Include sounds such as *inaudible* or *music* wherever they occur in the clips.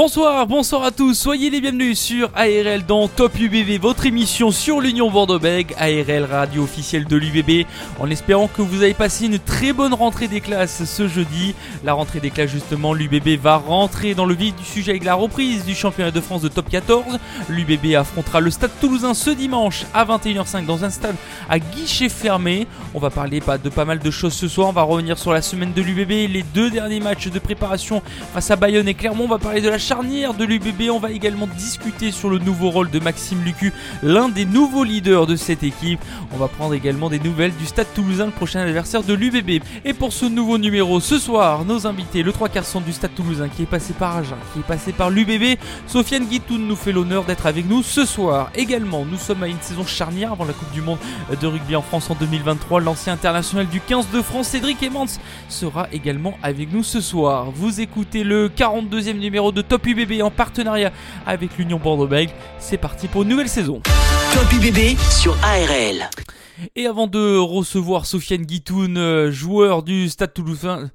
Bonsoir, bonsoir à tous, soyez les bienvenus sur ARL dans Top UBB, votre émission sur l'Union Bordeaux-Bègles, ARL radio officielle de l'UBB, en espérant que vous avez passé une très bonne rentrée des classes ce jeudi. La rentrée des classes justement, l'UBB va rentrer dans le vif du sujet avec la reprise du championnat de France de Top 14. L'UBB affrontera le Stade Toulousain ce dimanche à 21h05 dans un stade à guichet fermé. On va parler de pas mal de choses ce soir, on va revenir sur la semaine de l'UBB, les deux derniers matchs de préparation face à Bayonne et Clermont, on va parler de la charnière de l'UBB. On va également discuter sur le nouveau rôle de Maxime Lucu, l'un des nouveaux leaders de cette équipe. On va prendre également des nouvelles du Stade Toulousain, le prochain adversaire de l'UBB. Et pour ce nouveau numéro, ce soir, nos invités, le 3 quarts du Stade Toulousain qui est passé par Agen, qui est passé par l'UBB. Sofiane Guitoun nous fait l'honneur d'être avec nous ce soir. Également, nous sommes à une saison charnière avant la Coupe du Monde de rugby en France en 2023. L'ancien international du 15 de France, Cédric Emmans, sera également avec nous ce soir. Vous écoutez le 42e numéro de Top Top UBB en partenariat avec l'Union Bordeaux-Bègles. C'est parti pour une nouvelle saison. Top UBB sur ARL. Et avant de recevoir Sofiane Guitoun, euh, joueur du Stade Toulousain,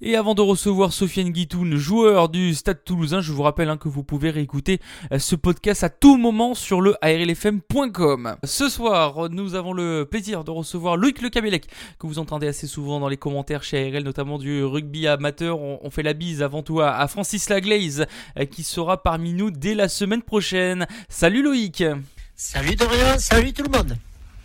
et avant de recevoir Sofiane joueur du Stade Toulousain, je vous rappelle hein, que vous pouvez réécouter euh, ce podcast à tout moment sur le arlfm.com. Ce soir, nous avons le plaisir de recevoir Loïc Le Cabellec, que vous entendez assez souvent dans les commentaires chez ARL, notamment du rugby amateur. On, fait la bise avant tout à, à Francis Laglaise, euh, qui sera parmi nous dès la semaine prochaine. Salut Loïc Salut Dorian, salut tout le monde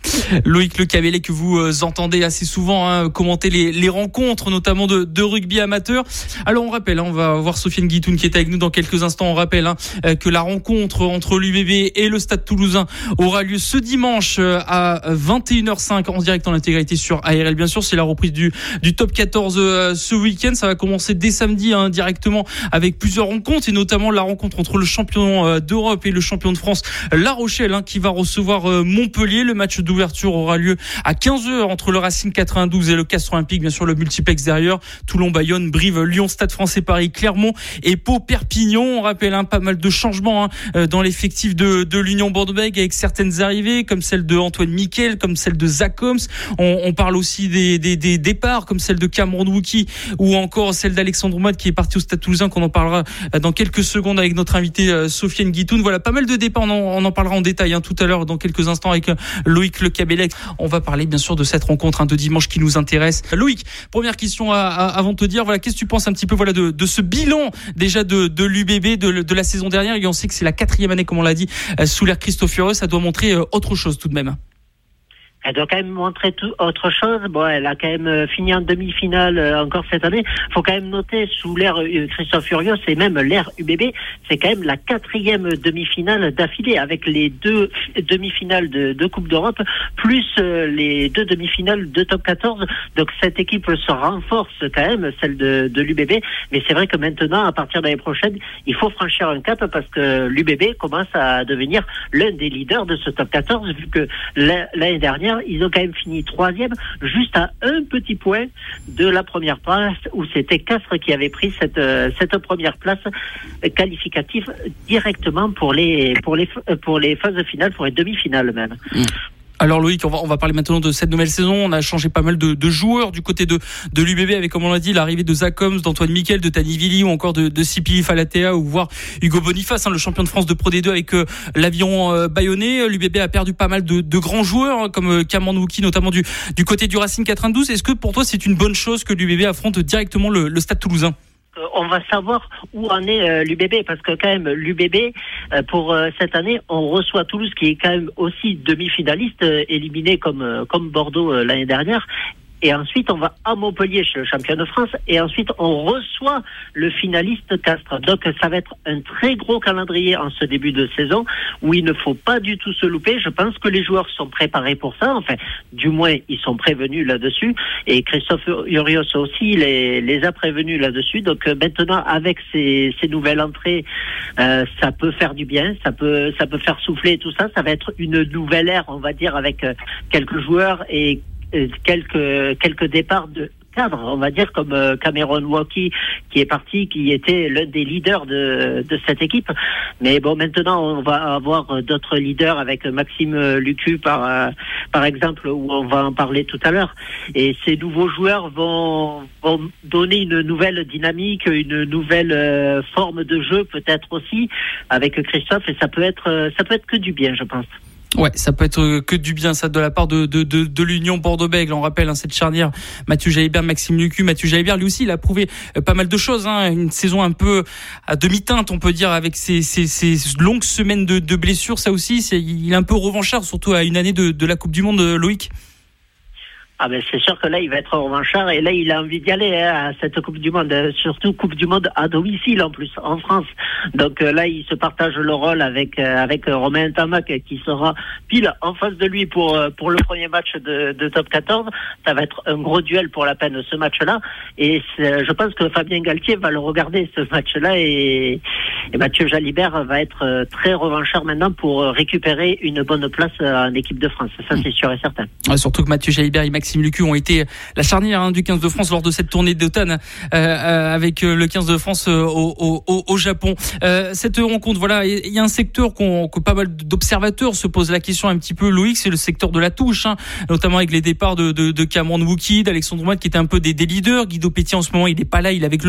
*laughs* Loïc Le Cavellet que vous euh, entendez assez souvent hein, commenter les, rencontres, notamment de, rugby amateur. Alors on rappelle, hein, on va voir Sofiane Guitoun qui est avec nous dans quelques instants. On rappelle hein, euh, que la rencontre entre l'UBB et le Stade Toulousain aura lieu ce dimanche euh, à 21h05 en direct en intégralité sur ARL. Bien sûr, c'est la reprise du, du top 14 ce week-end. Ça va commencer dès samedi directement avec plusieurs rencontres et notamment la rencontre entre le champion d'Europe et le champion de France, La Rochelle, qui va recevoir Montpellier. Le match de l'ouverture aura lieu à 15h entre le Racing 92 et le Castre Olympique, bien sûr le multiplex derrière, Toulon, Bayonne, Brive, Lyon, Stade français Paris, Clermont et Pau, Perpignan. On rappelle hein, pas mal de changements hein, euh, dans l'effectif de, l'Union Bordeaux-Bègles avec certaines arrivées comme celle de Antoine Miquel, comme celle de Zach Holmes. On, parle aussi des, départs comme celle de Cameron Wookie ou encore celle d'Alexandre Mad qui est parti au Stade Toulousain qu'on en parlera euh, dans quelques secondes avec notre invité euh, Sofiane Guitoun. Voilà, pas mal de départs, on en, on en parlera en détail hein, tout à l'heure dans quelques instants avec Loïc le Cabellec. On va parler bien sûr de cette rencontre hein, de dimanche qui nous intéresse. Loïc, première question avant de te dire, voilà, qu'est-ce que tu penses un petit peu voilà de, ce bilan déjà de, l'UBB de, la saison dernière? Et on sait que c'est la quatrième année, comme on l'a dit, euh, sous l'ère Christophe Ça doit montrer euh, autre chose tout de même elle doit quand même montrer tout, autre chose. Bon, elle a quand même euh, fini en demi-finale euh, encore cette année. faut quand même noter, sous l'ère euh, Christophe Furios et même l'ère UBB, c'est quand même la quatrième demi-finale d'affilée avec les deux demi-finales de, Coupe d'Europe, plus les deux demi-finales de Top 14. Donc cette équipe se renforce quand même, celle de, de l'UBB. Mais c'est vrai que maintenant, à partir de l'année prochaine, il faut franchir un cap parce que l'UBB commence à devenir l'un des leaders de ce Top 14, vu que l'année dernière, ils ont quand même fini troisième, juste à un petit point de la première place, où c'était Castres qui avait pris cette, euh, première place qualificative directement pour les, les phases finales, pour les demi-finales même. Mmh. Alors Loïc, on va, parler maintenant de cette nouvelle saison. On a changé pas mal de, joueurs du côté de, de l'UBB avec, comme on l'a dit, l'arrivée de Zach Holmes, d'Antoine Miquel, de Tani Vili ou encore de, de Falatea ou voir Hugo Boniface, hein, le champion de France de Pro D2 avec euh, l'avion euh, bayonnais. L'UBB a perdu pas mal de, grands joueurs hein, comme euh, Cameron notamment du, du côté du Racing 92. Est-ce que pour toi c'est une bonne chose que l'UBB affronte directement le, Stade toulousain? On va savoir où en est euh, l'UBB parce que quand même l'UBB euh, pour cette année on reçoit Toulouse qui est quand même aussi demi-finaliste éliminé comme comme Bordeaux l'année dernière et ensuite, on va à Montpellier chez le champion de France. Et ensuite, on reçoit le finaliste Castres. Donc, ça va être un très gros calendrier en ce début de saison où il ne faut pas du tout se louper. Je pense que les joueurs sont préparés pour ça. Enfin, du moins, ils sont prévenus là-dessus. Et Christophe Urios aussi les, a prévenus là-dessus. Donc, euh, maintenant, avec ces, nouvelles entrées, euh, ça peut faire du bien. Ça peut, ça peut faire souffler tout ça. Ça va être une nouvelle ère, on va dire, avec euh, quelques joueurs et quelques quelques départs de cadres, on va dire, comme Cameron Walkie, qui est parti, qui était l'un des leaders de, de cette équipe. Mais bon, maintenant, on va avoir d'autres leaders avec Maxime Lucu, par, par exemple, où on va en parler tout à l'heure. Et ces nouveaux joueurs vont, vont donner une nouvelle dynamique, une nouvelle forme de jeu, peut-être aussi, avec Christophe, et ça peut être, ça peut être que du bien, je pense. Ouais, ça peut être que du bien ça de la part de, de, de, de l'Union Bordeaux-Bègles. On rappelle hein, cette charnière Mathieu Jalibert, Maxime Lucu. Mathieu Jalibert, lui aussi, il a prouvé euh, pas mal de choses. Hein. Une saison un peu à demi-teinte, on peut dire, avec ses, ses, longues semaines de, de blessures. Ça aussi, c'est, il est un peu revanchard, surtout à une année de, de la Coupe du Monde, euh, Loïc. Ah ben c'est sûr que là il va être revanchard et là il a envie d'y aller hein, à cette Coupe du Monde, euh, surtout Coupe du Monde à domicile en plus en France. Donc euh, là il se partage le rôle avec euh, avec Romain Tamac qui sera pile en face de lui pour pour le premier match de, de top 14. Ça va être un gros duel pour la peine ce match-là et je pense que Fabien Galtier va le regarder ce match-là et, et Mathieu Jalibert va être très revanchard maintenant pour récupérer une bonne place en équipe de France. Ça c'est sûr et certain. surtout que Mathieu Jalibert il Maxime ont été la charnière hein, du 15 de France lors de cette tournée d'automne euh, euh, avec euh, le 15 de France au, Japon. cette rencontre, voilà, il y a un secteur que pas mal d'observateurs se posent la question un petit peu, Loïc, c'est le secteur de la touche, hein, notamment avec les départs de, Cameron Wookie, d'Alexandre Moine qui était un peu des, des, leaders. Guido Petit en ce moment, il n'est pas là, il est avec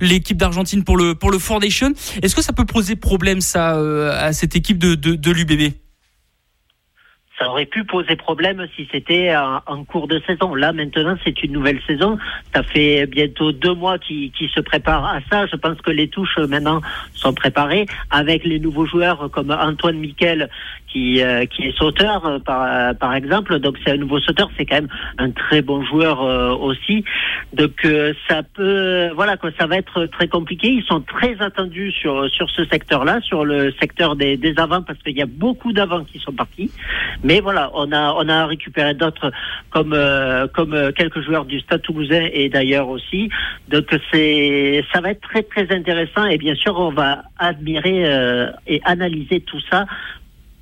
l'équipe d'Argentine pour le pour le Foundation. Est-ce que ça peut poser problème à cette équipe de, de, de l'UBB? Ça aurait pu poser problème si c'était en, cours de saison. Là, maintenant, c'est une nouvelle saison. Ça fait bientôt deux mois qui, se prépare à ça. Je pense que les touches maintenant sont préparées avec les nouveaux joueurs comme Antoine Miquel qui, euh, qui est sauteur euh, par, euh, par exemple. Donc c'est un nouveau sauteur, c'est quand même un très bon joueur aussi. Donc ça peut, voilà quoi, ça va être très compliqué. Ils sont très attendus sur sur ce secteur-là, sur le secteur des, des avants parce qu'il y a beaucoup d'avants qui sont partis. Mais voilà, on a on a récupéré d'autres comme comme quelques joueurs du Stade Toulousain et d'ailleurs aussi. Donc c'est ça va être très très intéressant et bien sûr on va admirer et analyser tout ça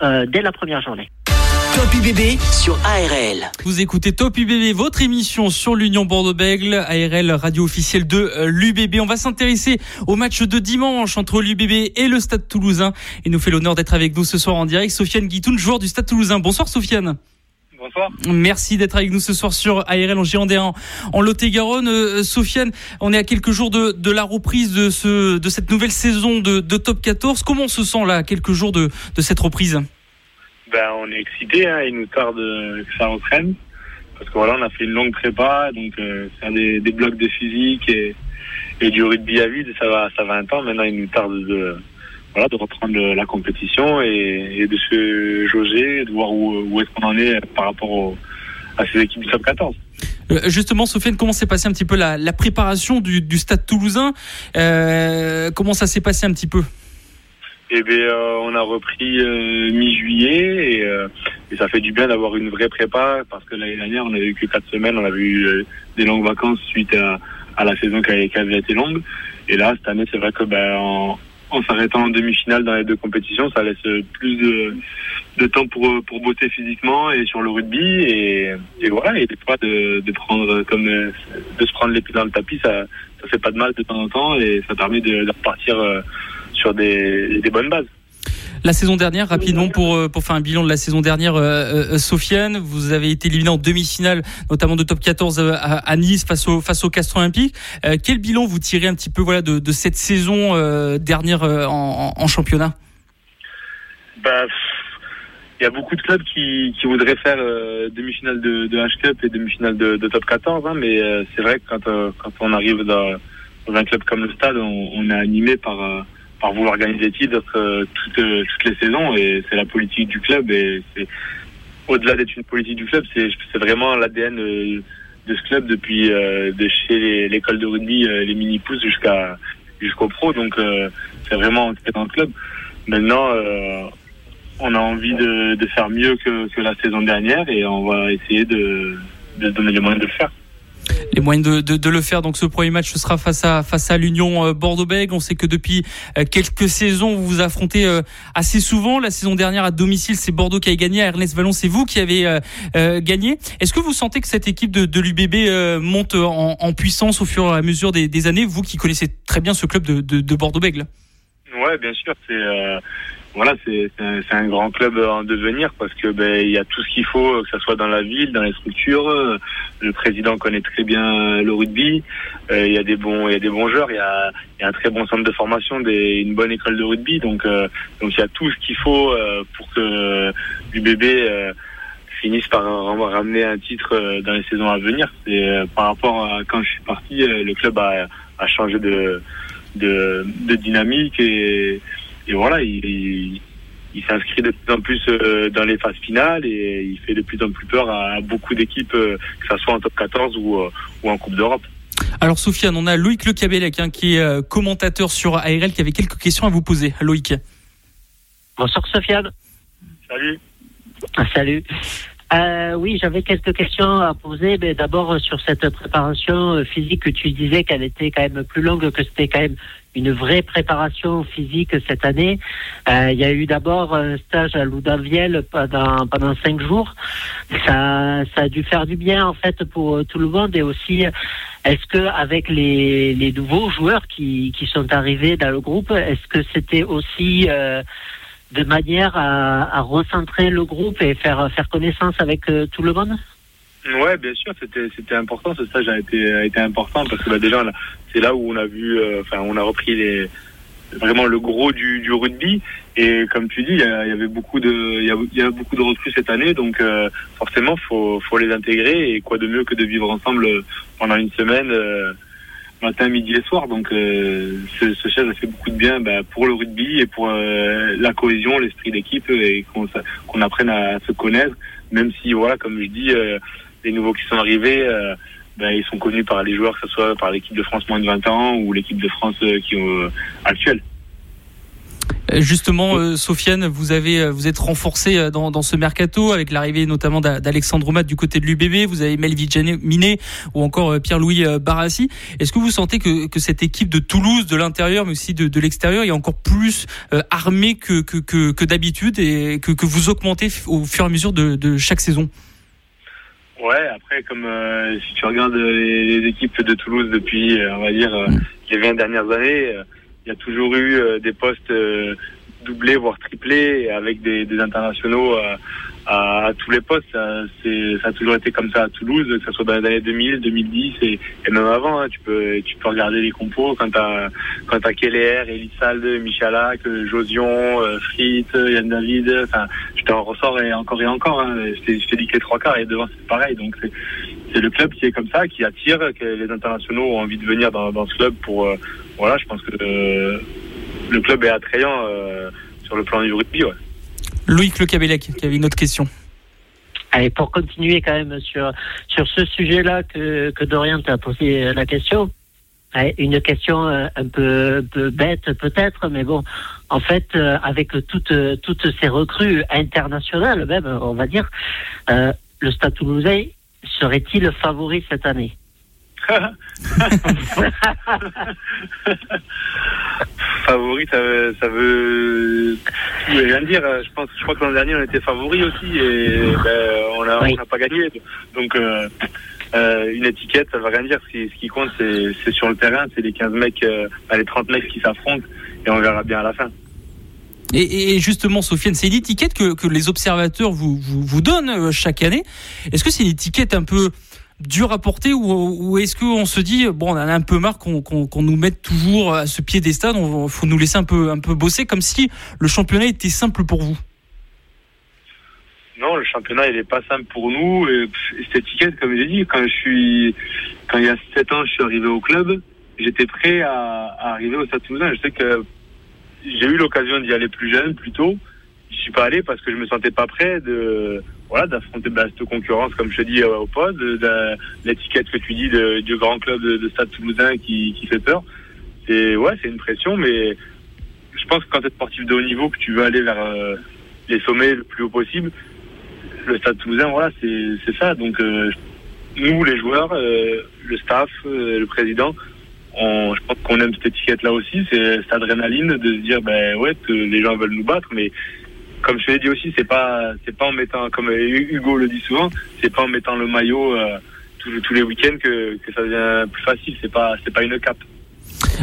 euh, dès la première journée. Top UBB sur ARL. Vous écoutez Top UBB, votre émission sur l'Union Bordeaux-Bègle, ARL, radio officielle de euh, l'UBB. On va s'intéresser au match de dimanche entre l'UBB et le Stade Toulousain. Et nous fait l'honneur d'être avec nous ce soir en direct, Sofiane Guitoun, joueur du Stade Toulousain. Bonsoir Sofiane. Bonsoir. Merci d'être avec nous ce soir sur ARL en Gironde en, en Lot-et-Garonne. Euh, Sofiane, on est à quelques jours de, de, la reprise de, ce, de cette nouvelle saison de, de Top 14. Comment on se sent là, à quelques jours de, de cette reprise? Ben, On est excité, hein, il nous tarde que ça entraîne. Parce que voilà, on a fait une longue prépa, donc euh, faire des, blocs de physique et, du rugby à vide, ça va, ça va un temps. Maintenant, il nous tarde de, voilà, de reprendre la compétition et, de se jauger, de voir où, est-ce qu'on en est par rapport à ces équipes du top 14. Euh, justement, Sofiane, comment s'est passé un petit peu la, préparation du, Stade Toulousain? Euh, Comment ça s'est passé un petit peu? Eh bien, euh, on a repris mi-juillet et, ça fait du bien d'avoir une vraie prépa parce que l'année dernière, on avait eu que quatre semaines, on avait eu des longues vacances suite à, la saison qui avait, été longue. Et là, cette année, c'est vrai que ben, en, s'arrêtant en demi-finale dans les deux compétitions, ça laisse plus de, temps pour, pour bosser physiquement et sur le rugby. Et, voilà, et des fois de, prendre comme de se prendre les pieds dans le tapis, ça, ça fait pas de mal de temps en temps et ça permet de, repartir euh, sur des bonnes bases. La saison dernière, rapidement pour euh, pour faire un bilan de la saison dernière, euh, euh, Sofiane, vous avez été éliminé en demi-finale, notamment de top 14 à, Nice face au face au Castro Olympique. quel bilan vous tirez un petit peu voilà de, de cette saison dernière en, en, championnat? Bah, il y a beaucoup de clubs qui, qui voudraient faire demi-finale de, de H-Cup et demi-finale de, de, top 14, hein, mais c'est vrai que quand, quand on arrive dans, dans, un club comme le Stade, on, on est animé par par vouloir gagner des euh, toutes, euh, toutes les saisons et c'est la politique du club et c'est au-delà d'être une politique du club, c'est vraiment l'ADN euh, de ce club depuis de chez l'école de rugby, les mini pousses jusqu'à jusqu'au pro. Donc c'est vraiment dans le club. Maintenant, on a envie de, faire mieux que, que, la saison dernière et on va essayer de, de donner les moyens de le faire. Les moyens de, de, de, le faire. Donc ce premier match ce sera face à face à l'Union Bordeaux-Bègles. On sait que depuis quelques saisons vous vous affrontez assez souvent. La saison dernière à domicile c'est Bordeaux qui a gagné. À Ernest Vallon c'est vous qui avez gagné. Est-ce que vous sentez que cette équipe de, de l'UBB monte en, en, puissance au fur et à mesure des, des années Vous qui connaissez très bien ce club de, de, de Bordeaux-Bègles? Ouais, bien sûr. C'est voilà, c'est un, grand club en devenir parce que ben il y a tout ce qu'il faut, que ce soit dans la ville, dans les structures. Le président connaît très bien le rugby. Euh, il y a des bons, il y a des bons joueurs. Il y a, un très bon centre de formation, une bonne école de rugby. Donc euh, donc il y a tout ce qu'il faut euh, pour que l'UBB finisse par ramener un titre dans les saisons à venir. C'est par rapport à quand je suis parti, le club a, a changé de, de, de dynamique et et voilà, il, il, s'inscrit de plus en plus euh, dans les phases finales et il fait de plus en plus peur à beaucoup d'équipes, euh, que ce soit en top 14 ou, euh, ou en Coupe d'Europe. Alors Sofiane, on a Loïc Le Cabellec hein, qui est commentateur sur ARL qui avait quelques questions à vous poser. Loïc. Bonsoir Sofiane. Salut. Ah, salut. Euh, oui, j'avais quelques questions à poser. Mais d'abord sur cette préparation physique que tu disais qu'elle était quand même plus longue, que c'était quand même une vraie préparation physique cette année. Euh, il y a eu d'abord un stage à Loudaviel pendant pendant cinq jours. Ça, a dû faire du bien en fait pour tout le monde et aussi est-ce que avec les, les nouveaux joueurs qui, qui sont arrivés dans le groupe, est-ce que c'était aussi euh, de manière à, à, recentrer le groupe et faire faire connaissance avec euh, tout le monde? Ouais, bien sûr, c'était c'était important. Ce stage a été a été important parce que bah, déjà c'est là où on a vu, euh, enfin on a repris les vraiment le gros du, du rugby et comme tu dis, il y, avait beaucoup de il y a, beaucoup de recrues cette année, donc euh, forcément faut faut les intégrer et quoi de mieux que de vivre ensemble pendant une semaine. Euh, matin, midi et soir. Donc ce, ce stage a fait beaucoup de bien bah, pour le rugby et pour la cohésion, l'esprit d'équipe et qu'on qu'on apprenne à se connaître. Même si voilà, comme je dis, les nouveaux qui sont arrivés, euh, ben, ils sont connus par les joueurs, que ce soit par l'équipe de France moins de 20 ans ou l'équipe de France euh, qui euh, actuelle. Justement, Sofiane, vous avez vous êtes renforcé dans, ce mercato avec l'arrivée notamment d'Alexandre Mat du côté de l'UBB. Vous avez Melvin Minet ou encore Pierre-Louis Barassi. Est-ce que vous sentez que, cette équipe de Toulouse, de l'intérieur mais aussi de, l'extérieur, est encore plus armée que, d'habitude et que, vous augmentez au fur et à mesure de chaque saison? Ouais, après, comme euh, si tu regardes les, les, équipes de Toulouse depuis, euh, on va dire, euh, les 20 dernières années, il y a toujours eu des postes doublés, voire triplés, avec des, internationaux à, tous les postes. Ça, ça a toujours été comme ça à Toulouse, que ce soit dans les années 2000, 2010 et, même avant. Hein, tu peux tu peux regarder les compos quand t'as quand t'as Keller, Elissalde, Michalak, Josion, euh, Fritz, Yann David. Je t'en ressors et encore et encore. Hein, je t'ai dit que les trois quarts et devant c'est pareil. Donc c'est c'est le club qui est comme ça, qui attire, que les internationaux ont envie de venir dans, ce club pour euh, voilà. Je pense que euh, le club est attrayant euh, sur le plan du rugby. Ouais. Loïc Le Cabellec qui avait une autre question. Allez, pour continuer quand même sur, sur ce sujet-là que, que Dorian t'a posé la question, une question euh, un peu, un peu bête peut-être, mais bon, en fait, euh, avec toutes, toutes ces recrues internationales, même, on va dire, euh, le Stade Toulousain serait-il favori cette année? *laughs* favori, ça, ça veut rien dire. Je pense, je crois que l'an dernier on était favori aussi et ben, on n'a pas gagné. Donc euh, euh, une étiquette, ça veut rien dire. Ce qui, ce qui compte, c'est sur le terrain, c'est les 15 mecs, euh, les 30 mecs qui s'affrontent et on verra bien à la fin. Et, justement, Sofiane, c'est une étiquette que, que les observateurs vous, vous, vous donnent chaque année. Est-ce que c'est une étiquette un peu dur à porter ou, est-ce qu'on se dit bon on a un peu marre qu'on nous mette toujours à ce pied des stades, il faut nous laisser un peu un peu bosser comme si le championnat était simple pour vous? Non, le championnat il est pas simple pour nous. Et cette étiquette, comme j'ai dit, quand je suis quand il y a 7 ans je suis arrivé au club, j'étais prêt à, à, arriver au Stade Toulousain. Je sais que j'ai eu l'occasion d'y aller plus jeune, plus tôt. Je suis pas allé parce que je me sentais pas prêt de voilà, d'affronter bah, cette concurrence, comme je te dis euh, au poste, l'étiquette que tu dis du grand club de, de Stade Toulousain qui, qui fait peur. C'est ouais, c'est une pression, mais je pense que quand tu es sportif de haut niveau, que tu veux aller vers euh, les sommets le plus haut possible, le Stade Toulousain, voilà, c'est ça. Donc euh, nous, les joueurs, le staff, le président, je pense qu'on aime cette étiquette-là aussi, c'est cette adrénaline de se dire, ben ouais, les gens veulent nous battre, mais comme je l'ai dit aussi, c'est pas, c'est pas en mettant, comme Hugo le dit souvent, c'est pas en mettant le maillot tous, tous, les week-ends que, que ça devient plus facile. C'est pas, c'est pas une cape.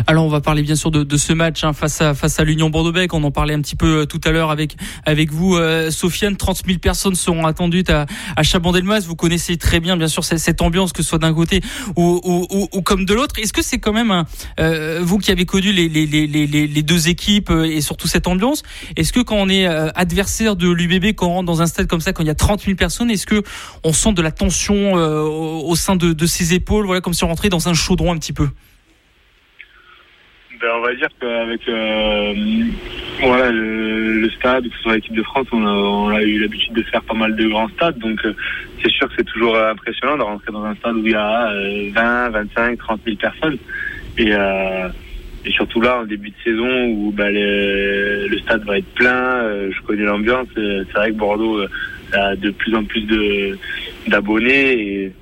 Alors on va parler bien sûr de, de ce match hein, face à face à l'Union Bordeaux-Bègles. On en parlait un petit peu euh, tout à l'heure avec avec vous, euh, Sofiane. 30 000 personnes seront attendues à, à Chabandelmas. Vous connaissez très bien, bien sûr, cette, ambiance, que ce soit d'un côté ou, ou, ou, comme de l'autre. Est-ce que c'est quand même euh, vous qui avez connu les, les, les, les, deux équipes euh, et surtout cette ambiance Est-ce que quand on est adversaire de l'UBB, quand on rentre dans un stade comme ça, quand il y a 30 000 personnes, est-ce que on sent de la tension au sein de, de ses épaules, voilà, comme si on rentrait dans un chaudron un petit peu? Ben, on va dire qu'avec euh, voilà, le, stade, que ce soit l'équipe de France, on a, eu l'habitude de faire pas mal de grands stades. Donc euh, c'est sûr que c'est toujours impressionnant de rentrer dans un stade où il y a 20, 25, 30 000 personnes. Et, euh, surtout là, en début de saison, où ben, le stade va être plein, je connais l'ambiance. C'est vrai que Bordeaux a de plus en plus d'abonnés et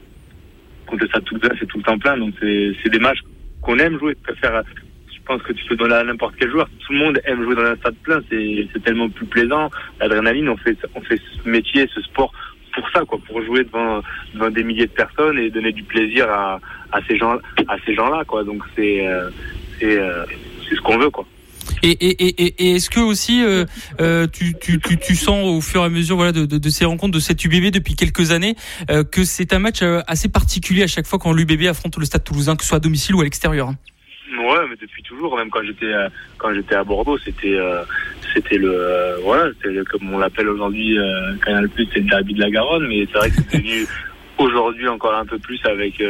contre le stade c'est tout le temps plein. Donc c'est des matchs qu'on aime jouer. Préfère pense que tu peux donner à n'importe quel joueur. Tout le monde aime jouer dans un stade plein, c'est tellement plus plaisant. L'adrénaline, on fait, on fait ce métier, ce sport pour ça, quoi, pour jouer devant, devant des milliers de personnes et donner du plaisir à, à ces gens, à ces gens-là, quoi. Donc c'est, euh, euh, c'est, ce qu'on veut, quoi. Et, et, et, est-ce que aussi euh, tu, tu, tu, sens au fur et à mesure voilà de, de, ces rencontres de cette UBB depuis quelques années que c'est un match assez particulier à chaque fois quand l'UBB affronte le Stade Toulousain, que ce soit à domicile ou à l'extérieur. Ouais, mais depuis toujours, même quand j'étais euh, quand j'étais à Bordeaux, c'était euh, c'était le euh, voilà, c'était comme on l'appelle aujourd'hui Canal Plus, c'est le derby de la Garonne, mais c'est vrai que c'est devenu *laughs* aujourd'hui encore un peu plus avec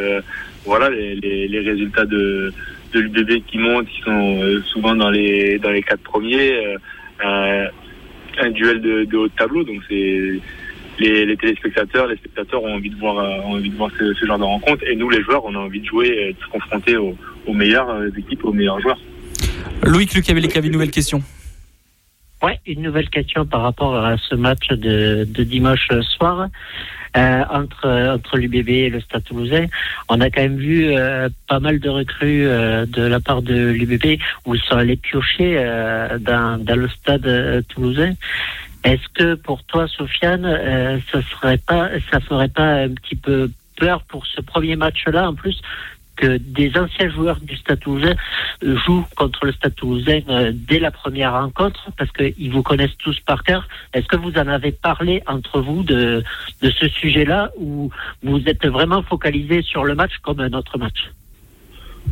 voilà les, les, les, résultats de de l'UBB qui montent, qui sont souvent dans les dans les quatre premiers, un duel de, de haut de tableau, donc c'est les, les, téléspectateurs, les spectateurs ont envie de voir, ont envie de voir ce, ce, genre de rencontre. Et nous, les joueurs, on a envie de jouer, de se confronter aux, aux meilleures euh, équipes, aux meilleurs joueurs. Loïc Luc avait une nouvelle question. Ouais, une nouvelle question par rapport à ce match de, de dimanche soir. Euh, entre entre l'UBB et le Stade Toulousain, on a quand même vu euh, pas mal de recrues euh, de la part de l'UBB où ils sont allés piocher euh, dans, dans le Stade Toulousain. Est-ce que pour toi, Sofiane, ça serait pas, ça ferait pas un petit peu peur pour ce premier match-là en plus que des anciens joueurs du Stade Toulousain jouent contre le Stade Toulousain euh, dès la première rencontre? Parce qu'ils vous connaissent tous par cœur. Est-ce que vous en avez parlé entre vous de, de ce sujet-là ou vous êtes vraiment focalisé sur le match comme un autre match?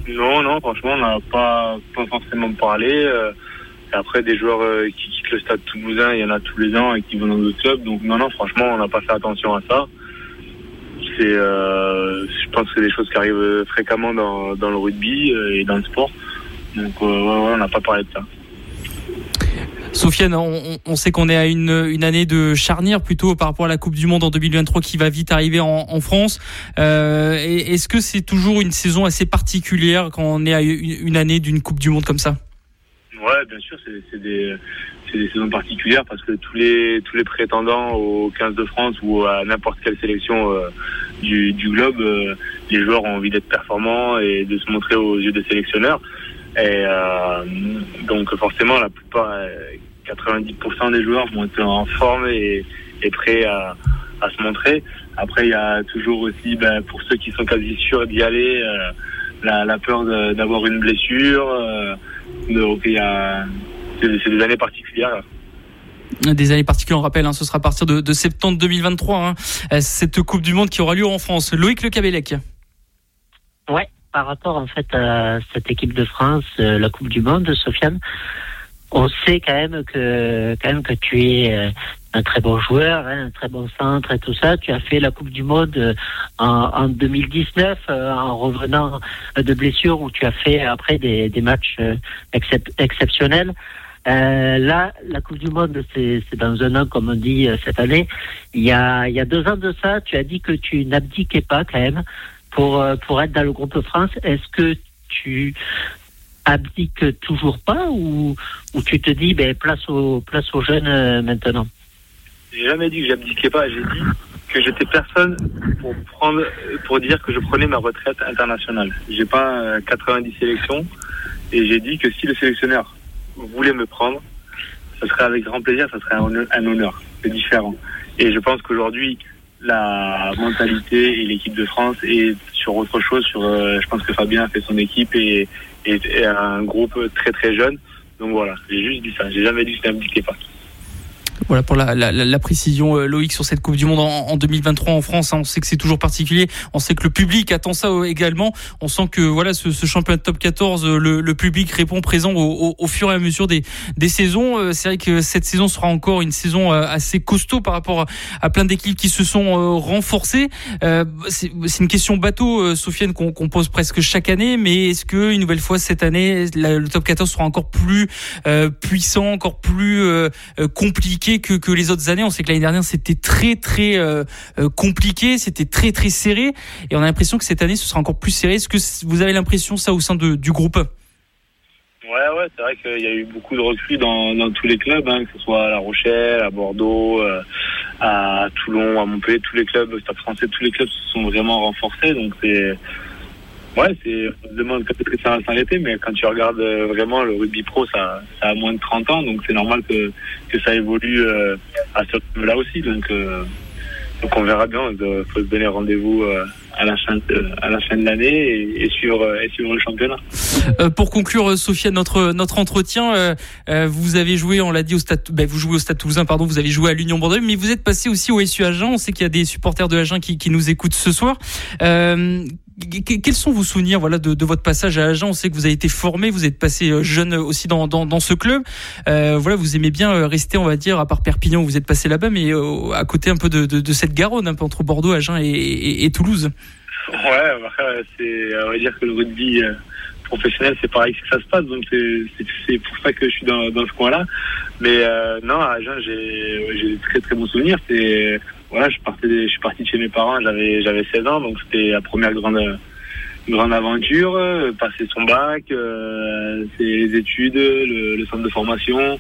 Non, non, franchement, on n'a pas, pas forcément parlé. Euh, après, des joueurs euh, qui quittent le Stade Toulousain, il y en a tous les ans et qui vont dans d'autres clubs. Donc non, non, franchement, on n'a pas fait attention à ça c'est, euh, je pense que c'est des choses qui arrivent fréquemment dans, le rugby euh, et dans le sport. Donc euh, on n'a pas parlé de ça. Sofiane, on, sait qu'on est à une, année de charnière plutôt par rapport à la Coupe du Monde en 2023 qui va vite arriver en, France. Euh, Est-ce que c'est toujours une saison assez particulière quand on est à une année d'une Coupe du Monde comme ça? Ouais, bien sûr, c'est des, des saisons particulières parce que tous les tous les prétendants au 15 de France ou à n'importe quelle sélection euh, du, du globe, euh, les joueurs ont envie d'être performants et de se montrer aux yeux des sélectionneurs. Et euh, donc forcément, la plupart, 90% des joueurs vont être en forme et, et prêts à, à, se montrer. Après, il y a toujours aussi, ben, pour ceux qui sont quasi sûrs d'y aller, la, la, peur d'avoir une blessure. Donc il y a c'est des années particulières. Des années particulières, on rappelle, hein, ce sera à partir de, de septembre 2023, hein, euh, cette Coupe du Monde qui aura lieu en France. Loïc Le Cabellec. Ouais, par rapport en fait à cette équipe de France, euh, la Coupe du Monde, Sofiane, on sait quand même que quand même que tu es euh, un très bon joueur, hein, un très bon centre et tout ça. Tu as fait la Coupe du Monde en, en 2019 en revenant de blessure où tu as fait après des, des matchs exceptionnels. Euh, là, la Coupe du Monde, c'est dans un an, comme on dit euh, cette année. Il y, a, il y a deux ans de ça, tu as dit que tu n'abdiquais pas quand même pour, euh, pour être dans le groupe France. Est-ce que tu abdiques toujours pas ou, ou tu te dis ben, place, aux, place aux jeunes maintenant? J'ai jamais dit que j'abdiquais pas. J'ai dit que j'étais personne pour prendre, pour dire que je prenais ma retraite internationale. J'ai pas 90 euh, sélections et j'ai dit que si le sélectionneur voulait me prendre, ce serait avec grand plaisir, ce serait un honneur. C'est différent. Et je pense qu'aujourd'hui, la mentalité et l'équipe de France est sur autre chose. Sur, euh, je pense que Fabien a fait son équipe et, un groupe très très jeune. Donc voilà, j'ai juste dit ça. J'ai jamais dit que ça n'impliquait pas. Voilà pour la, la, la, précision euh, Loïc sur cette Coupe du Monde en, en 2023 en France. Hein. on sait que c'est toujours particulier. On sait que le public attend ça euh, également. On sent que voilà ce, ce championnat de top 14, euh, le, le public répond présent au, au, fur et à mesure des, des saisons. C'est vrai que cette saison sera encore une saison assez costaud par rapport à, plein d'équipes qui se sont renforcées. C'est une question bateau, Sofiane, qu'on pose presque chaque année. Mais est-ce que une nouvelle fois cette année, le top 14 sera encore plus puissant, encore plus compliqué? Que, les autres années. On sait que l'année dernière c'était très très euh, euh, compliqué, c'était très très serré, et on a l'impression que cette année ce sera encore plus serré. Est-ce que vous avez l'impression ça au sein du groupe? Ouais, ouais, c'est vrai qu'il y a eu beaucoup de recrues dans, tous les clubs, hein, que ce soit à La Rochelle, à Bordeaux, euh, à Toulon, à Montpellier, tous les clubs, Stade Français, tous les clubs se sont vraiment renforcés. Donc c'est Ouais, c'est, on se demande quand est-ce que ça va s'arrêter, mais quand tu regardes euh, vraiment le rugby pro, ça, ça a moins de 30 ans, donc c'est normal que, que ça évolue euh, à ce niveau-là aussi. Donc, euh, donc on verra bien. Il faut se donner rendez-vous à la fin de, à la fin de l'année et, et, suivre, et suivre le championnat. pour conclure, Sophia, notre notre entretien, vous avez joué, on l'a dit au stade, ben, vous jouez au Stade Toulousain, pardon, vous avez joué à l'Union Bordeaux, mais vous êtes passé aussi au SU Agen. On sait qu'il y a des supporters de Agen qui, qui nous écoutent ce soir. Quels sont vos souvenirs voilà, de, votre passage à Agen? On sait que vous avez été formé, vous êtes passé euh, jeune aussi dans, dans, ce club. Euh, voilà, vous aimez bien euh, rester, on va dire, à part Perpignan où vous êtes passé là-bas, mais à côté un peu de, cette Garonne, un peu entre Bordeaux, Agen et, Toulouse. Ouais, c'est, on va dire que le rugby professionnel, c'est pareil que ça se passe, donc c'est pour ça que je suis dans, dans ce coin-là. Mais non, à Agen, j'ai des très très bons souvenirs. C'est voilà, je partais, je suis parti de chez mes parents, j'avais, j'avais 16 ans, donc c'était la première grande, grande aventure, euh, passer son bac, euh, ses études, le, centre de formation,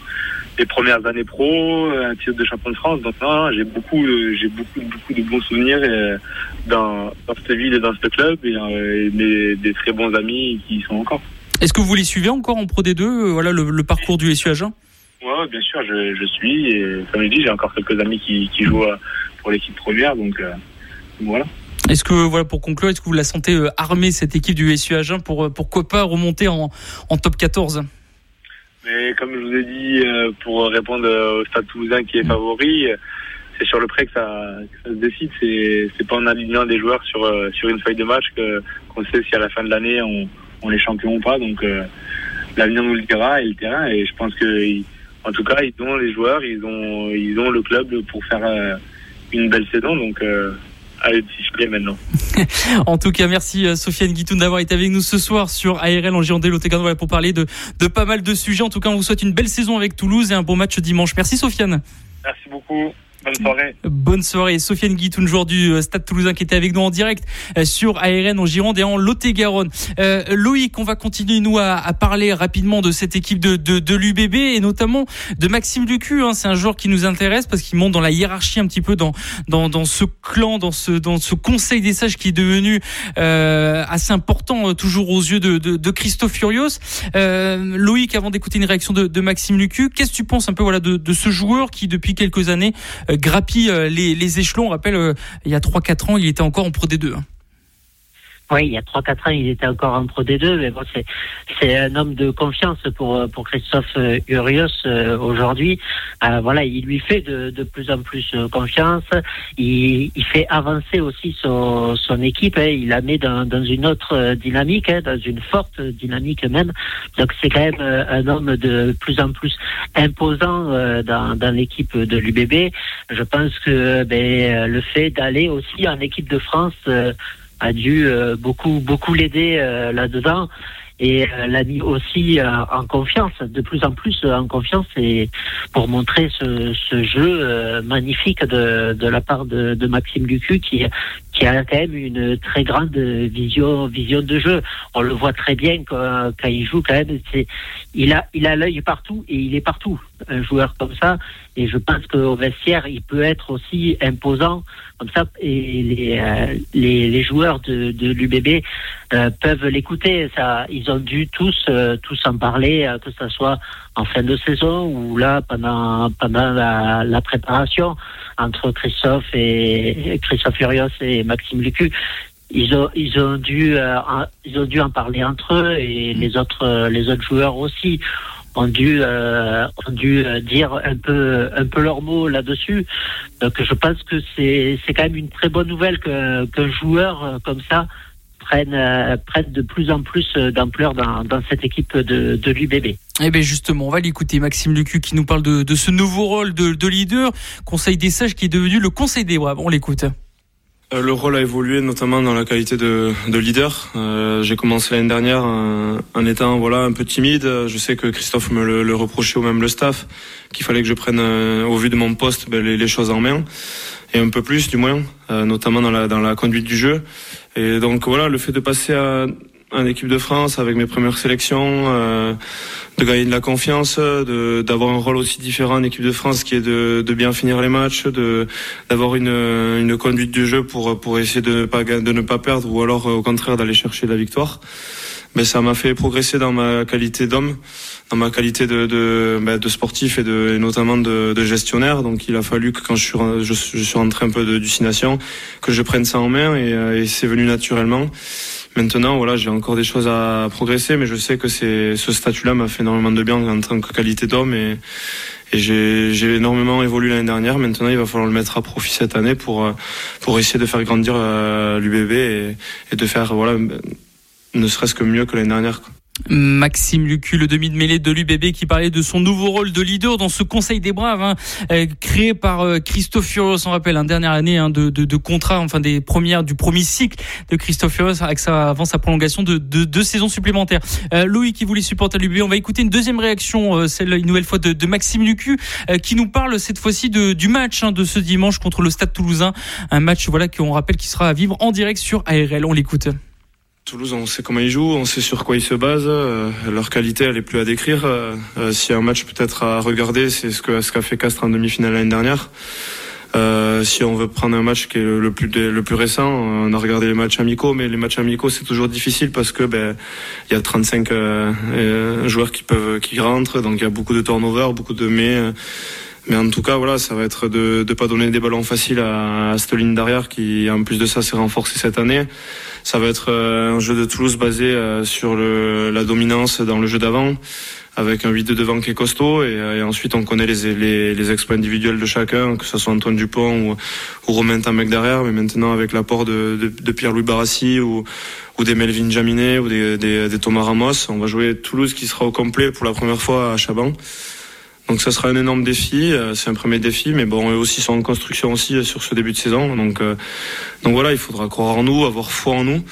les premières années pro, un titre de champion de France. Donc j'ai beaucoup, j'ai beaucoup, beaucoup de bons souvenirs euh, dans, dans cette ville et dans ce club et, des, très bons amis qui y sont encore. Est-ce que vous les suivez encore en Pro D2, voilà le, parcours du SU Agen Ouais, bien sûr, je, je suis et comme je dis, j'ai encore quelques amis qui, qui jouent pour l'équipe première. Donc euh, voilà. Est-ce que voilà pour conclure, est-ce que vous la sentez euh, armée cette équipe du SU Agen pour euh, pourquoi pas remonter en, en top 14 Mais comme je vous ai dit, pour répondre au Stade Toulousain qui est favori, c'est sur le prêt que ça, se décide. C'est c'est pas en alignant des joueurs sur sur une feuille de match que qu'on sait si à la fin de l'année on, on est champion ou pas. Donc l'avenir nous le dira et le terrain. Et je pense que en tout cas ils ont les joueurs, ils ont ils ont le club pour faire une belle saison. Donc, euh, allez siffler maintenant. *laughs* en tout cas, merci euh, Sofiane Guitoun d'avoir été avec nous ce soir sur ARL en Gironde Lot pour parler de, de pas mal de sujets. En tout cas, on vous souhaite une belle saison avec Toulouse et un bon match dimanche. Merci Sofiane. Merci beaucoup. Bonne soirée. Bonne soirée. Sofiane Guitoun, joueur du euh, Stade Toulousain, qui était avec nous en direct euh, sur ARN en Gironde et en Lot-et-Garonne. Euh, Loïc, on va continuer nous à, à, parler rapidement de cette équipe de, de, de l'UBB et notamment de Maxime Lucu. Hein. C'est un joueur qui nous intéresse parce qu'il monte dans la hiérarchie un petit peu dans dans, dans ce clan, dans ce dans ce conseil des sages qui est devenu euh, assez important toujours aux yeux de, de, de Christophe Furios. Euh, Loïc, avant d'écouter une réaction de, de Maxime Lucu, qu'est-ce que tu penses un peu voilà de, de ce joueur qui depuis quelques années euh, les, les échelons. On rappelle, euh, il y a 3-4 ans, il était encore en Pro D2. Oui, il y a 3-4 ans, il était encore en Pro D2, mais bon, c'est, c'est un homme de confiance pour, pour Christophe euh, Urios euh, aujourd'hui. Euh, voilà, il lui fait de, de plus en plus confiance. Il, il fait avancer aussi son, son équipe. Hein. Il la met dans, dans une autre dynamique, hein, dans une forte dynamique même. Donc c'est quand même un homme de plus en plus imposant dans, dans l'équipe de l'UBB. Je pense que ben, le fait d'aller aussi en équipe de France a dû euh, beaucoup beaucoup l'aider euh, là-dedans. Et euh, l'a mis aussi en confiance, de plus en plus en confiance, et pour montrer ce, ce jeu magnifique de, de la part de, de Maxime Lucu qui qui a quand même une très grande vision, vision de jeu. On le voit très bien quand, quand il joue quand même. Il a, il a l'œil partout et il est partout. Un joueur comme ça. Et je pense qu'au vestiaire, il peut être aussi imposant comme ça. Et les, euh, les, les, joueurs de, de l'UBB euh, peuvent l'écouter. Ça, ils ont dû tous, euh, tous en parler, que ce soit en fin de saison ou là pendant pendant la, la préparation entre Christophe et Christophe Furios et Maxime Lucu. Ils ont, ils ont dû, euh, ils ont dû en parler entre eux et les autres, les autres joueurs aussi ont dû, euh, ont dû dire un peu, un peu leurs mots là-dessus. Donc, je pense que c'est, c'est quand même une très bonne nouvelle qu'un, qu'un joueur comme ça prenne, prenne de plus en plus d'ampleur dans, dans cette équipe de, de l'UBB. Eh bien justement, on va l'écouter, Maxime Lucu qui nous parle de, de ce nouveau rôle de, de, leader, Conseil des sages qui est devenu le Conseil des braves. On l'écoute. Euh, le rôle a évolué notamment dans la qualité de, de leader. Euh, J'ai commencé l'année dernière en, en, étant voilà un peu timide. Je sais que Christophe me le, le reprochait ou même le staff qu'il fallait que je prenne euh, au vu de mon poste ben, les, les, choses en main et un peu plus du moins, euh, notamment dans la dans la conduite du jeu. Et donc voilà, le fait de passer à en équipe de France avec mes premières sélections, euh, de gagner de la confiance, d'avoir un rôle aussi différent en équipe de France qui est de, bien finir les matchs, d'avoir une, conduite du jeu pour essayer de ne pas de ne pas perdre ou alors au contraire d'aller chercher la victoire. Mais ça m'a fait progresser dans ma qualité d'homme, dans ma qualité de de, ben, de sportif et, de, et notamment de, de, gestionnaire. Donc il a fallu que quand je suis je, suis rentré un peu d'hallucination, que je prenne ça en main et, et c'est venu naturellement. Maintenant, voilà, j'ai encore des choses à progresser, mais je sais que c'est ce statut-là m'a fait énormément de bien en tant que qualité d'homme et, et j'ai énormément évolué l'année dernière. Maintenant, il va falloir le mettre à profit cette année pour pour essayer de faire grandir euh, l'UBB et, et, de faire voilà ne serait-ce que mieux que l'année dernière. Quoi. Maxime Lucu, le demi de mêlée de l'UBB, qui parlait de son nouveau rôle de leader dans ce Conseil des Braves, hein, euh, créé par euh, Christophe Furios, on rappelle, hein, dernière année hein, de, de, de, contrat, enfin des premières, du premier cycle de Christophe Furios avec sa, avant sa prolongation de deux saisons supplémentaires. Euh, Louis qui voulait supporter l'UBB, on va écouter une deuxième réaction, euh, celle une nouvelle fois de, de Maxime Lucu, euh, qui nous parle cette fois-ci de, du match hein, de ce dimanche contre le Stade Toulousain, un match voilà qu'on rappelle qui sera à vivre en direct sur ARL. On l'écoute. Toulouse, on sait comment ils jouent, on sait sur quoi ils se basent. Euh, leur qualité, elle est plus à décrire. Euh, S'il y a un match peut-être à regarder, c'est ce qu'a ce qu'a fait Castres en demi-finale l'année dernière. Euh, si on veut prendre un match qui est le plus le plus récent, on a regardé les matchs amicaux, mais les matchs amicaux c'est toujours difficile parce que ben il y a 35 euh, joueurs qui peuvent qui rentrent, donc il y a beaucoup de turnover, beaucoup de mais. Mais en tout cas, voilà, ça va être de ne pas donner des ballons faciles à, à cette ligne derrière qui, en plus de ça, s'est renforcée cette année. Ça va être un jeu de Toulouse basé sur le, la dominance dans le jeu d'avant, avec un 8 de devant qui est costaud. Et, et ensuite, on connaît les, les, les, exploits individuels de chacun, que ce soit Antoine Dupont ou, ou Romain Tamec derrière. Mais maintenant, avec l'apport de, de, de Pierre-Louis Barassi ou, ou des Melvin Jaminet ou des, des, des Thomas Ramos, on va jouer Toulouse qui sera au complet pour la première fois à Chaban. Donc ça sera un énorme défi, c'est un premier défi, mais bon, eux aussi sont en construction aussi sur ce début de saison. Donc, euh, donc voilà, il faudra croire en nous, avoir foi en nous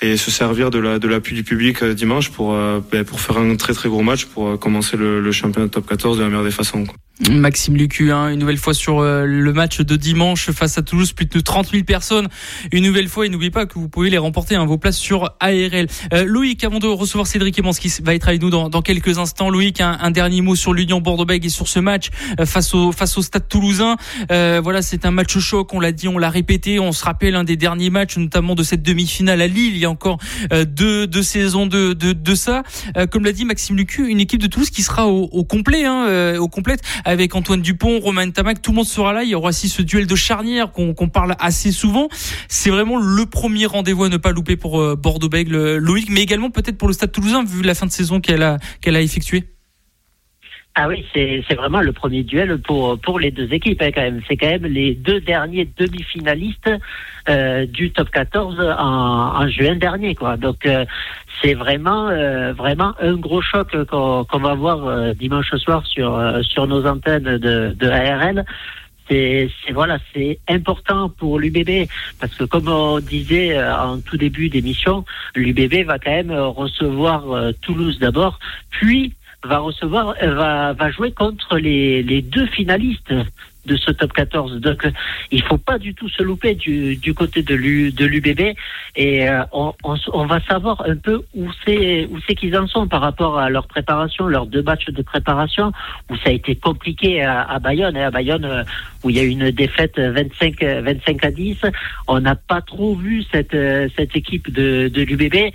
et se servir de la de l'appui du public dimanche pour euh, pour faire un très très gros match pour commencer le, championnat top 14 de la meilleure des façons. Maxime Lucu, hein, une nouvelle fois sur euh, le match de dimanche face à Toulouse, plus de 30 000 personnes. Une nouvelle fois, et n'oubliez pas que vous pouvez les remporter hein, vos places sur ARL. Euh, Loïc, avant de recevoir Cédric Emans qui va être avec nous dans, dans quelques instants, Loïc, un, un dernier mot sur l'Union Bordeaux-Bègles et sur ce match euh, face au face au Stade Toulousain. Euh, voilà, c'est un match choc. On l'a dit, on l'a répété. On se rappelle un des derniers matchs, notamment de cette demi-finale à Lille. Il y a encore deux, deux saisons de de, de ça. comme l'a dit Maxime Lucu, une équipe de Toulouse qui sera au, au complet, hein, au complète avec Antoine Dupont, Romain Tamac, tout le monde sera là. Il y aura aussi ce duel de charnière qu'on qu parle assez souvent. C'est vraiment le premier rendez-vous à ne pas louper pour euh, Bordeaux-Bègle, Loïc, mais également peut-être pour le Stade Toulousain vu la fin de saison qu'elle a qu'elle a effectuée. Ah oui, c'est vraiment le premier duel pour pour les deux équipes hein, quand même. C'est quand même les deux derniers demi-finalistes euh, du top 14 en, juin dernier, quoi. Donc euh, c'est vraiment euh, vraiment un gros choc qu'on qu va voir dimanche soir sur sur nos antennes de, de ARL. C'est voilà, c'est important pour l'UBB parce que comme on disait en tout début d'émission, l'UBB va quand même recevoir Toulouse d'abord, puis va recevoir, va, va jouer contre les, les deux finalistes de ce top 14. Donc, euh, il faut pas du tout se louper du, du côté de l'UBB et euh, on, on, va savoir un peu où c'est où c'est qu'ils en sont par rapport à leur préparation, leurs deux matchs de préparation où ça a été compliqué à, à Bayonne et à Bayonne euh, où il y a eu une défaite 25 25 à 10. On n'a pas trop vu cette cette équipe de, de l'UBB.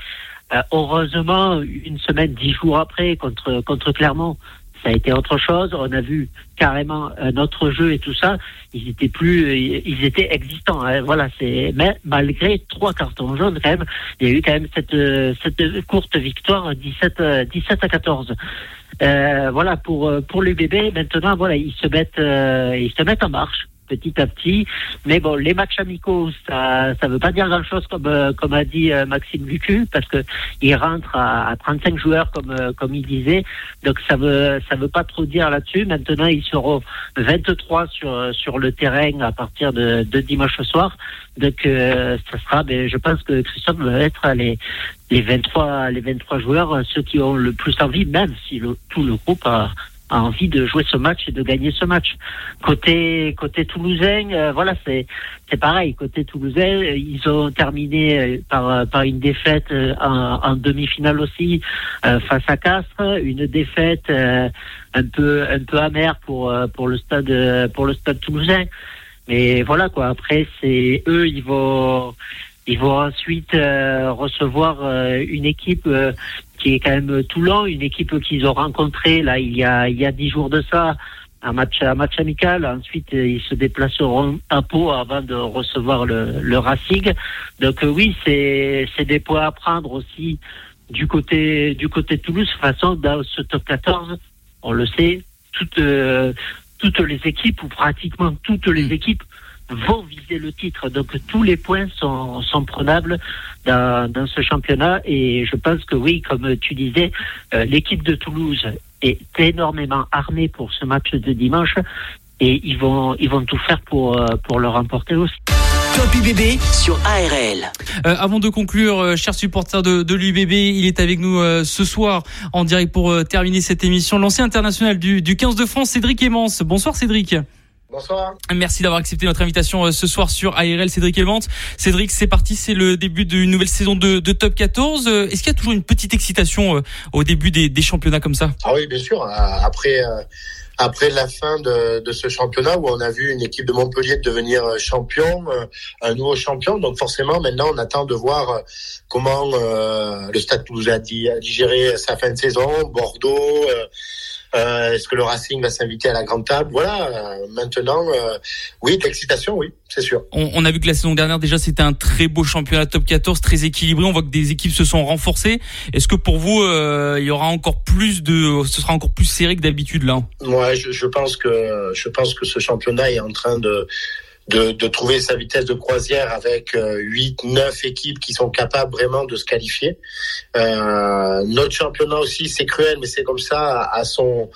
Heureusement, une semaine, dix jours après contre contre Clermont, ça a été autre chose. On a vu carrément un autre jeu et tout ça. Ils étaient plus, ils étaient existants. Hein. Voilà, c'est mais malgré trois cartons jaunes quand même, il y a eu quand même cette cette courte victoire 17 17 à 14. Euh, voilà pour pour les bébés. Maintenant, voilà, ils se mettent euh, ils se mettent en marche petit à petit. Mais bon, les matchs amicaux, ça ça veut pas dire grand-chose comme euh, comme a dit euh, Maxime Lucu parce que il rentre à, à 35 joueurs comme euh, comme il disait. Donc ça veut ça veut pas trop dire là-dessus. Maintenant, ils seront 23 sur sur le terrain à partir de, de dimanche soir. Donc ça sera mais je pense que Christophe va être les les 23 les 23 joueurs ceux qui ont le plus envie même si le, tout le groupe a a envie de jouer ce match et de gagner ce match. Côté côté toulousain, euh, voilà, c'est c'est pareil. Côté toulousain, ils ont terminé euh, par euh, par une défaite en, en demi-finale aussi face à Castres, une défaite un peu un peu amère pour pour le stade pour le stade toulousain. Mais voilà quoi. Après, c'est eux, ils vont ils vont ensuite recevoir une équipe qui est quand même Toulon, une équipe qu'ils ont rencontrée là il y a il y a dix jours de ça, un match un match amical. Ensuite ils se déplaceront à Pau avant de recevoir le, le Racing. Donc euh, oui c'est c'est des points à prendre aussi du côté du côté de Toulouse. De toute façon dans ce top 14 on le sait toutes euh, toutes les équipes ou pratiquement toutes les mm. équipes vont viser le titre. Donc tous les points sont, sont prenables dans, dans, ce championnat et je pense que oui, comme tu disais, euh, l'équipe de Toulouse est énormément armée pour ce match de dimanche et ils vont, ils vont tout faire pour, euh, pour le remporter aussi. Top UBB sur ARL. Euh, avant de conclure, euh, chers supporters de, de l'UBB, il est avec nous euh, ce soir en direct pour terminer cette émission. L'ancien international du, du 15 de France, Cédric Emmance. Bonsoir Cédric. Bonsoir. Merci d'avoir accepté notre invitation euh, ce soir sur ARL Cédric Elvante. Cédric, c'est parti, c'est le début d'une nouvelle saison de, de Top 14. Euh, est-ce qu'il y a toujours une petite excitation euh, au début des, des championnats comme ça? Ah oui, bien sûr. Après, après la fin de, de, ce championnat où on a vu une équipe de Montpellier devenir champion, un nouveau champion. Donc forcément, maintenant, on attend de voir comment le Stade Toulousain a digéré sa fin de saison, Bordeaux. Euh, est-ce que le Racing va s'inviter à la grande table? Voilà. Euh, maintenant, euh, oui, l'excitation, oui, c'est sûr. On, a vu que la saison dernière déjà c'était un très beau championnat top 14, très équilibré. On voit que des équipes se sont renforcées. Est-ce que pour vous, il y aura encore plus de, ce sera encore plus serré que d'habitude là? Ouais, je, je pense que je pense que ce championnat est en train de de, de, trouver sa vitesse de croisière avec euh, 8, 9 équipes qui sont capables vraiment de se qualifier. Euh, notre championnat aussi, c'est cruel, mais c'est comme ça à son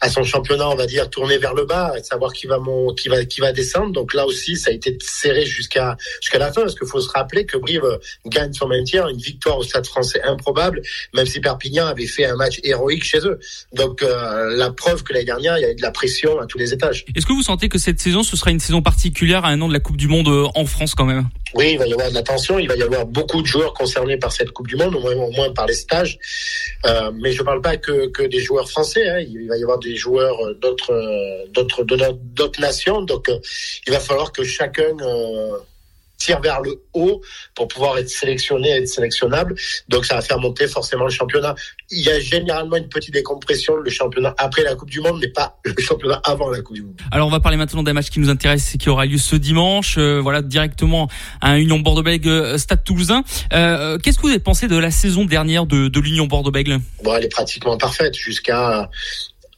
à son championnat, on va dire, tourner vers le bas, et savoir qui va mon, qui va qui va descendre. Donc là aussi, ça a été serré jusqu'à jusqu'à la fin, parce qu'il faut se rappeler que Brive gagne son maintien, une victoire au Stade Français improbable, même si Perpignan avait fait un match héroïque chez eux. Donc euh, la preuve que l'année dernière, il y a eu de la pression à tous les étages. Est-ce que vous sentez que cette saison, ce sera une saison particulière à un an de la Coupe du Monde euh, en France quand même. Oui, il va y avoir de l'attention, il va y avoir beaucoup de joueurs concernés par cette Coupe du Monde, au moins, par les stages. Euh, mais je ne parle pas que, des joueurs français, hein. il va y avoir des joueurs d'autres d'autres nations. Donc euh, il va falloir que chacun tire vers le haut pour pouvoir être sélectionné, être sélectionnable. Donc ça va faire monter forcément le championnat. Il y a généralement une petette décompression le championnat après la Coupe du Monde, mais pas le *laughs* championnat avant la Coupe du Monde. Alors on va parler maintenant d'un match qui nous intéresse et qui aura lieu ce dimanche, euh, voilà directement à Union Bordeaux-Bègles euh, Stade Toulousain. Euh, Qu'est-ce que vous avez pensé de la saison dernière de, de l'Union Bordeaux-Bègles? Bon, elle est pratiquement parfaite jusqu'à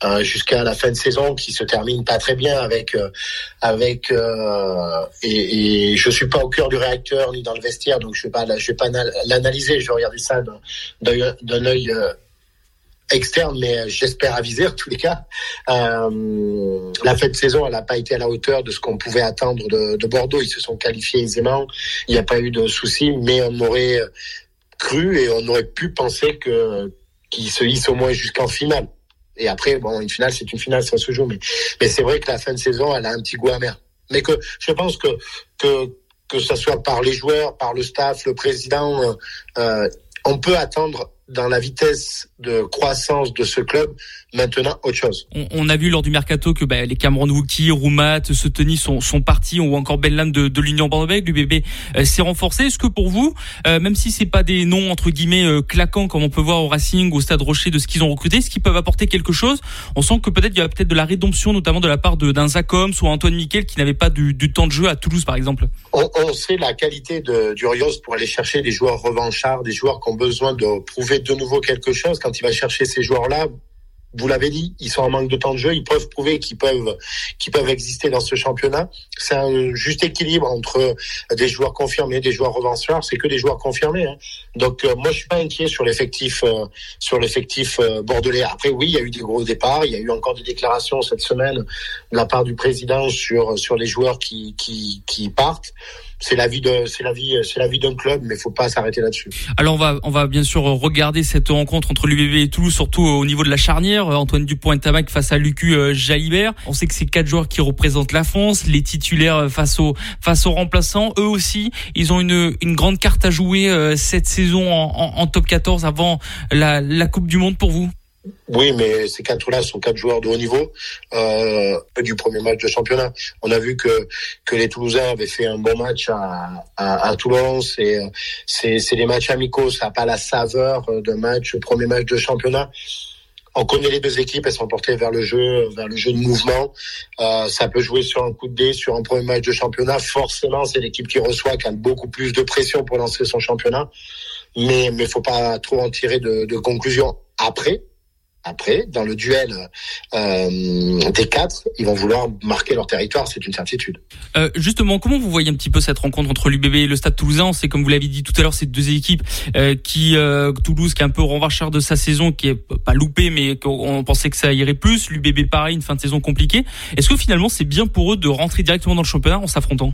euh, jusqu'à la fin de saison qui se termine pas très bien avec euh, avec euh, et, et, je suis pas au cœur du réacteur ni dans le vestiaire donc je vais pas je vais pas l'analyser. Je vais regarder ça d'un œil externe mais j'espère aviser en tous les cas. La fin de saison elle n'a pas été à la hauteur de ce qu'on pouvait attendre de, de, Bordeaux. Ils se sont qualifiés aisément. Il n'y a pas eu de soucis mais on aurait cru et on aurait pu penser que qu'ils se hissent au moins jusqu'en finale Et après, bon, une finale, c'est une finale, ça se joue. Mais, mais c'est vrai que la fin de saison, elle a un petit goût amer. Mais que je pense que que que ce soit par les joueurs, par le staff, le président, euh, on peut attendre dans la vitesse de croissance de ce club maintenant autre chose. On, a vu lors du mercato que bah, les Cameron Wookie, Roumat, Sotoni sont, sont partis ou encore Bellam de, de l'Union Bordeaux l'UBB euh, s'est renforcé. Est-ce que pour vous, euh, même si c'est pas des noms entre guillemets euh, claquants comme on peut voir au Racing, au Stade Rocher de ce qu'ils ont recruté, ce qu'ils peuvent apporter quelque chose? On sent que peut-être il y a peut-être de la rédemption, notamment de la part d'un Zacoms ou Antoine Miquel qui n'avait pas du, du, temps de jeu à Toulouse par exemple. On, on sait la qualité de d'Urios pour aller chercher des joueurs revanchards, des joueurs qui ont besoin de prouver de nouveau quelque chose. Quand il va chercher ces joueurs-là, vous l'avez dit, ils sont en manque de temps de jeu, ils peuvent prouver qu'ils peuvent, qu'ils peuvent exister dans ce championnat. C'est un juste équilibre entre des joueurs confirmés, des joueurs revanchards. C'est que des joueurs confirmés. Hein. Donc euh, moi, je suis pas inquiet sur l'effectif, euh, sur l'effectif euh, bordelais. Après, oui, il y a eu des gros départs. Il y a eu encore des déclarations cette semaine de la part du président sur sur les joueurs qui qui, partent c'est la vie de c'est la vie c'est la vie d'un club mais faut pas s'arrêter là-dessus. Alors on va on va bien sûr regarder cette rencontre entre l'UBB et Toulouse surtout au niveau de la charnière Antoine Dupont et Tamac face à Lucu Jalibert. On sait que c'est quatre joueurs qui représentent la France, les titulaires face aux face aux remplaçants, eux aussi, ils ont une une grande carte à jouer cette saison en, en, top 14 avant la Coupe du monde pour vous? Oui, mais ces quatre-là sont quatre joueurs de haut niveau euh, du premier match de championnat. On a vu que que les Toulousains avaient fait un bon match à, Toulon. C'est c'est des matchs amicaux, ça n'a pas la saveur de match premier match de championnat. On connaît les deux équipes, elles sont portées vers le jeu, vers le jeu de mouvement. Euh, ça peut jouer sur un coup de dé, sur un premier match de championnat. Forcément, c'est l'équipe qui reçoit qui a beaucoup plus de pression pour lancer son championnat. Mais mais faut pas trop en tirer de, de conclusions. Après, après, dans le duel euh, des quatre, ils vont vouloir marquer leur territoire, c'est une certitude. Euh, justement, comment vous voyez un petit peu cette rencontre entre l'UBB et le Stade Toulousain? C'est comme vous l'avez dit tout à l'heure, ces deux équipes euh, qui euh, Toulouse qui est un peu renvarchard de sa saison, qui est pas loupé, mais on pensait que ça irait plus. L'UBB pareil, une fin de saison compliquée. Est-ce que finalement c'est bien pour eux de rentrer directement dans le championnat en s'affrontant?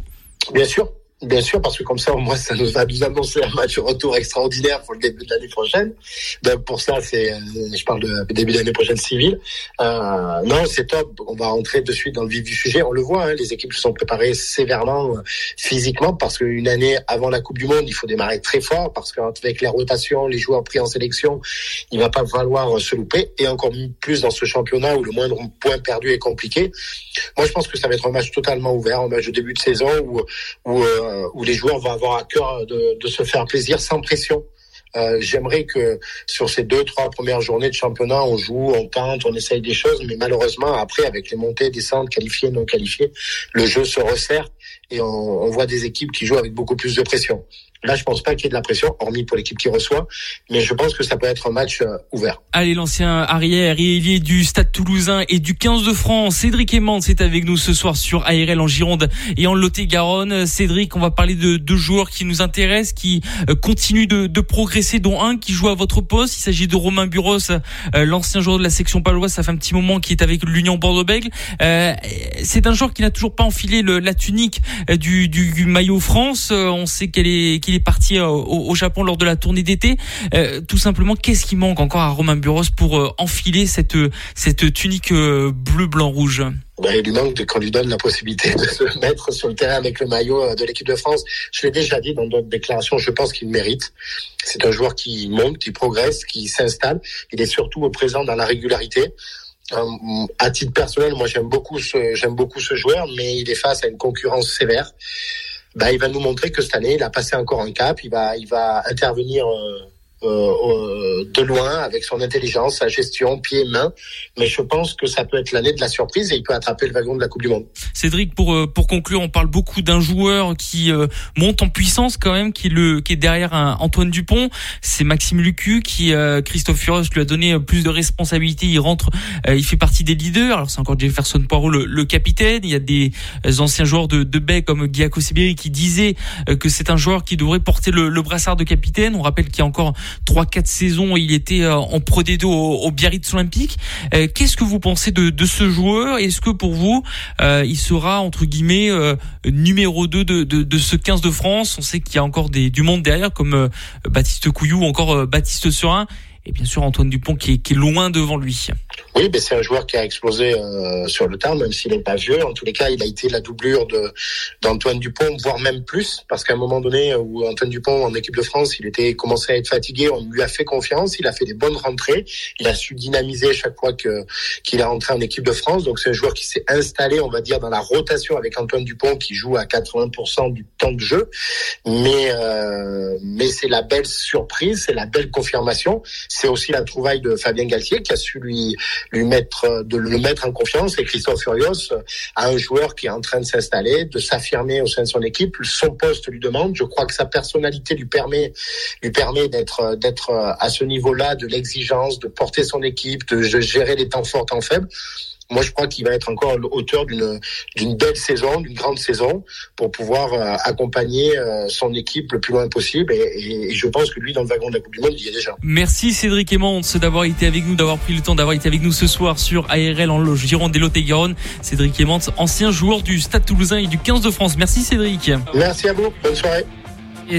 Bien sûr, Bien sûr, parce que comme ça, au moins, ça nous a nous annoncer un match retour extraordinaire pour le début de l'année prochaine. Donc pour ça, c'est, euh, je parle de début d'année prochaine civile. Euh, non, c'est top. On va rentrer de suite dans le vif du sujet. On le voit, hein, les équipes se sont préparées sévèrement euh, physiquement parce qu'une année avant la Coupe du Monde, il faut démarrer très fort parce qu'avec les rotations, les joueurs pris en sélection, il va pas falloir se louper. Et encore plus dans ce championnat où le moindre point perdu est compliqué. Moi, je pense que ça va être un match totalement ouvert, un match de début de saison où, où où les joueurs vont avoir à cœur de, de se faire plaisir sans pression. Euh, J'aimerais que sur ces deux, trois premières journées de championnat, on joue, on tente, on essaye des choses, mais malheureusement, après, avec les montées, descentes, qualifiées, non qualifiées, le jeu se resserre et on, on voit des équipes qui jouent avec beaucoup plus de pression. Là, je pense pas qu'il y ait de la pression, hormis pour l'équipe qui reçoit, mais je pense que ça peut être un match euh, ouvert. Allez, l'ancien arrière et ailier du Stade Toulousain et du 15 de France, Cédric Aymans, c'est avec nous ce soir sur ARL en Gironde et en Lot-et-Garonne. Cédric, on va parler de deux joueurs qui nous intéressent, qui euh, continuent de, de, progresser, dont un qui joue à votre poste. Il s'agit de Romain Buros, euh, l'ancien joueur de la section paloise. Ça fait un petit moment qu'il est avec l'Union Bordeaux-Bègles. c'est un joueur qui n'a toujours pas enfilé le, la tunique du, du, maillot France. on sait qu'elle est il est parti euh, au, Japon lors de la tournée d'été. Euh, tout simplement, qu'est-ce qui manque encore à Romain Buros pour euh, enfiler cette cette tunique bleu blanc rouge? Ben, il lui manque qu'on lui donne la possibilité de se *laughs* mettre sur le terrain avec le maillot de l'équipe de France. Je l'ai déjà dit dans d'autres déclarations, je pense qu'il mérite. C'est un joueur qui monte, qui progresse, qui s'installe. Il est surtout présent dans la régularité. À titre personnel, moi j'aime beaucoup ce j'aime beaucoup ce joueur, mais il est face à une concurrence sévère bah, il va nous montrer que cette année, il a passé encore un cap. Il va, il va intervenir euh, euh, de loin avec son intelligence, sa gestion, pied main. Mais je pense que ça peut être l'année de la surprise et il peut attraper le wagon de la Coupe du Monde. Cédric, pour euh, pour conclure, on parle beaucoup d'un joueur qui euh, monte en puissance quand même, qui est le qui est derrière un Antoine Dupont. C'est Maxime Lucu qui Christophe Furos lui a donné plus de responsabilités. Il rentre, il fait partie des leaders. Alors c'est encore Jefferson Poirot le, le, capitaine. Il y a des anciens joueurs de de baie comme Guillaume Sibéry qui disaient que c'est un joueur qui devrait porter le, le brassard de capitaine. On rappelle qu'il y a encore trois quatre saisons, il était euh, en Pro D2 au, Biarritz Olympique. Euh, qu'est-ce que vous pensez de, de ce joueur? Est-ce que pour vous, euh, il sera entre guillemets numéro 2 de, de, de, ce 15 de France? On sait qu'il y a encore des, du monde derrière comme Baptiste Couillou ou encore Baptiste Surin. Et bien sûr Antoine Dupont qui est, loin devant lui. Oui, mais c'est un joueur qui a explosé euh, sur le terrain, même s'il n'est pas vieux. En tous les cas, il a été la doublure d'Antoine Dupont, voire même plus, parce qu'à un moment donné où Antoine Dupont en équipe de France, il était commencé à être fatigué, on lui a fait confiance, il a fait des bonnes rentrées, il a su dynamiser chaque fois que qu'il est rentré en équipe de France. Donc c'est un joueur qui s'est installé, on va dire, dans la rotation avec Antoine Dupont, qui joue à 80% du temps de jeu. Mais euh, mais c'est la belle surprise, c'est la belle confirmation. C'est aussi la trouvaille de Fabien Galtier qui a su lui lui mettre, de le mettre en confiance. Et Christophe Furios a un joueur qui est en train de s'installer, de s'affirmer au sein de son équipe. Son poste lui demande. Je crois que sa personnalité lui permet, lui permet d'être, d'être à ce niveau-là de l'exigence, de porter son équipe, de gérer les temps forts, temps faibles moi, je crois qu'il va être encore à hauteur d'une d'une belle saison, d'une grande saison, pour pouvoir euh, accompagner euh, son équipe le plus loin possible. Et, et, je pense que lui, dans le wagon de la Coupe du Monde, il y est déjà. Merci Cédric Aymans d'avoir été avec nous, d'avoir pris le temps d'avoir été avec nous ce soir sur ARL en loge Gironde et Garonne. Cédric Aymans, ancien joueur du Stade Toulousain et du 15 de France. Merci Cédric. Merci à vous. Bonne soirée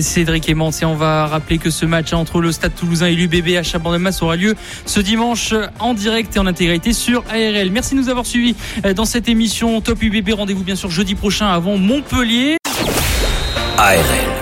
Cédric Aimant. Et on va rappeler que ce match entre le Stade Toulousain et l'UBB à Chaban-de-Masse aura lieu ce dimanche en direct et en intégralité sur ARL. Merci de nous avoir suivis euh, dans cette émission Top UBB. Rendez-vous bien sûr jeudi prochain avant Montpellier. ARL.